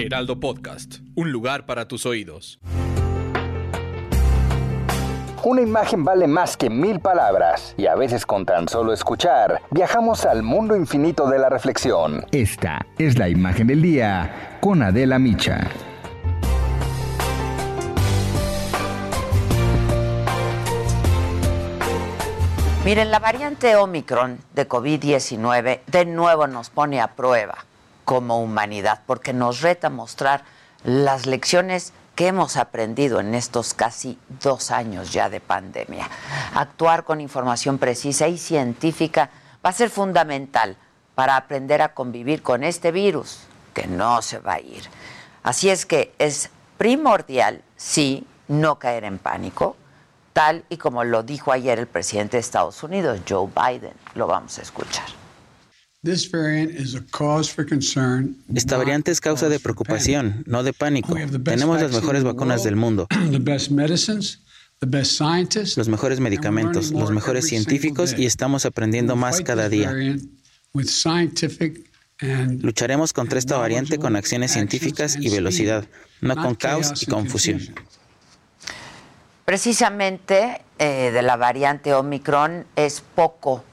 Heraldo Podcast, un lugar para tus oídos. Una imagen vale más que mil palabras y a veces con tan solo escuchar viajamos al mundo infinito de la reflexión. Esta es la imagen del día con Adela Micha. Miren, la variante Omicron de COVID-19 de nuevo nos pone a prueba como humanidad porque nos reta mostrar las lecciones que hemos aprendido en estos casi dos años ya de pandemia. Actuar con información precisa y científica va a ser fundamental para aprender a convivir con este virus que no se va a ir. Así es que es primordial, sí, no caer en pánico, tal y como lo dijo ayer el presidente de Estados Unidos, Joe Biden. Lo vamos a escuchar. Esta variante es causa de preocupación, no de pánico. Tenemos las mejores vacunas del mundo, los mejores medicamentos, los mejores científicos y estamos aprendiendo más cada día. Lucharemos contra esta variante con acciones científicas y velocidad, no con caos y confusión. Precisamente eh, de la variante Omicron es poco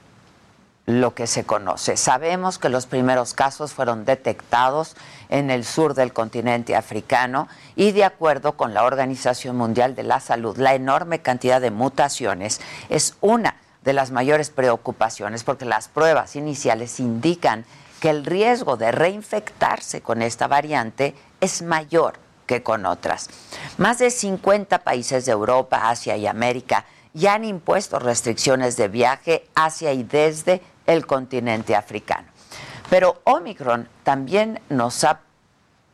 lo que se conoce. Sabemos que los primeros casos fueron detectados en el sur del continente africano y de acuerdo con la Organización Mundial de la Salud, la enorme cantidad de mutaciones es una de las mayores preocupaciones porque las pruebas iniciales indican que el riesgo de reinfectarse con esta variante es mayor que con otras. Más de 50 países de Europa, Asia y América ya han impuesto restricciones de viaje hacia y desde el continente africano. Pero Omicron también nos ha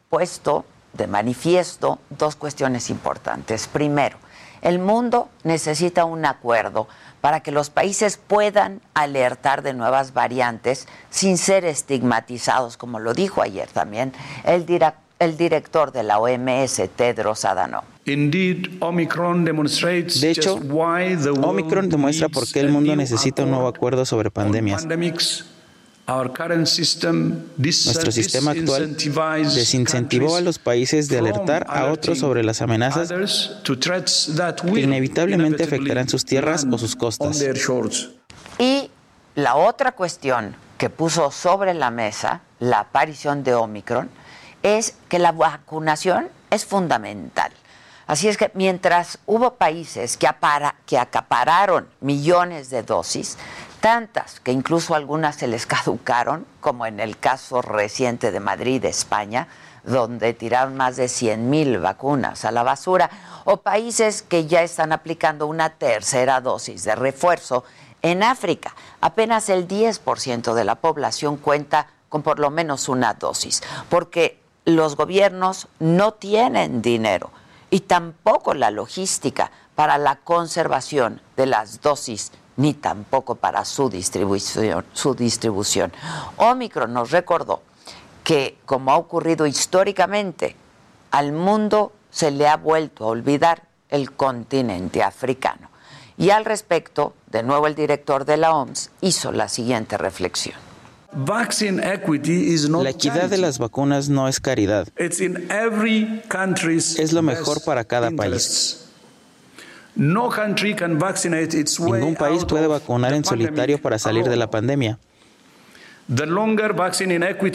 puesto de manifiesto dos cuestiones importantes. Primero, el mundo necesita un acuerdo para que los países puedan alertar de nuevas variantes sin ser estigmatizados, como lo dijo ayer también el, el director de la OMS, Tedros Adhanom. De hecho, Omicron demuestra por qué el mundo necesita un nuevo acuerdo sobre pandemias. Nuestro sistema actual desincentivó a los países de alertar a otros sobre las amenazas que inevitablemente afectarán sus tierras o sus costas. Y la otra cuestión que puso sobre la mesa la aparición de Omicron es que la vacunación es fundamental. Así es que mientras hubo países que, acapararon millones de dosis, tantas que incluso algunas se les caducaron, como en el caso reciente de Madrid, España, donde tiraron más de 100 mil vacunas a la basura, o países que ya están aplicando una tercera dosis de refuerzo. En África, apenas el 10% de la población cuenta con por lo menos una dosis, porque los gobiernos no tienen dinero y tampoco la logística para la conservación de las dosis ni tampoco para su distribución. Omicron nos recordó que, como ha ocurrido históricamente, al mundo se le ha vuelto a olvidar el continente africano. Y al respecto, de nuevo el director de la OMS hizo la siguiente reflexión. La equidad de las vacunas no es caridad. Es lo mejor para cada país. Ningún país puede vacunar en solitario para salir de la pandemia.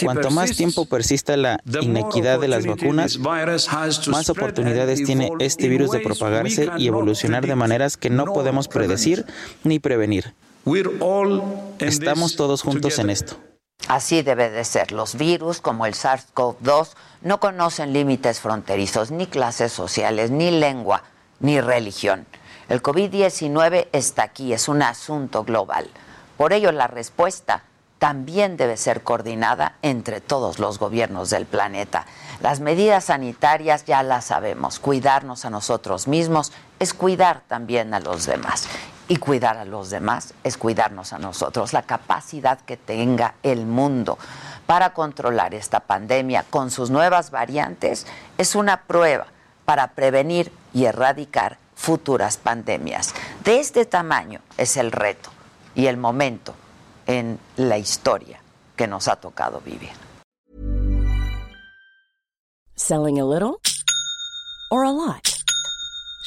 Cuanto más tiempo persista la inequidad de las vacunas, más oportunidades tiene este virus de propagarse y evolucionar de maneras que no podemos predecir ni prevenir. Estamos todos juntos en esto. Así debe de ser. Los virus, como el SARS-CoV-2, no conocen límites fronterizos, ni clases sociales, ni lengua, ni religión. El COVID-19 está aquí, es un asunto global. Por ello, la respuesta también debe ser coordinada entre todos los gobiernos del planeta. Las medidas sanitarias ya las sabemos. Cuidarnos a nosotros mismos es cuidar también a los demás. Y cuidar a los demás es cuidarnos a nosotros. La capacidad que tenga el mundo para controlar esta pandemia con sus nuevas variantes es una prueba para prevenir y erradicar futuras pandemias. De este tamaño es el reto y el momento en la historia que nos ha tocado vivir. Selling a little or a lot?